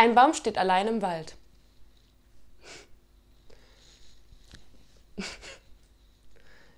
Ein Baum steht allein im Wald.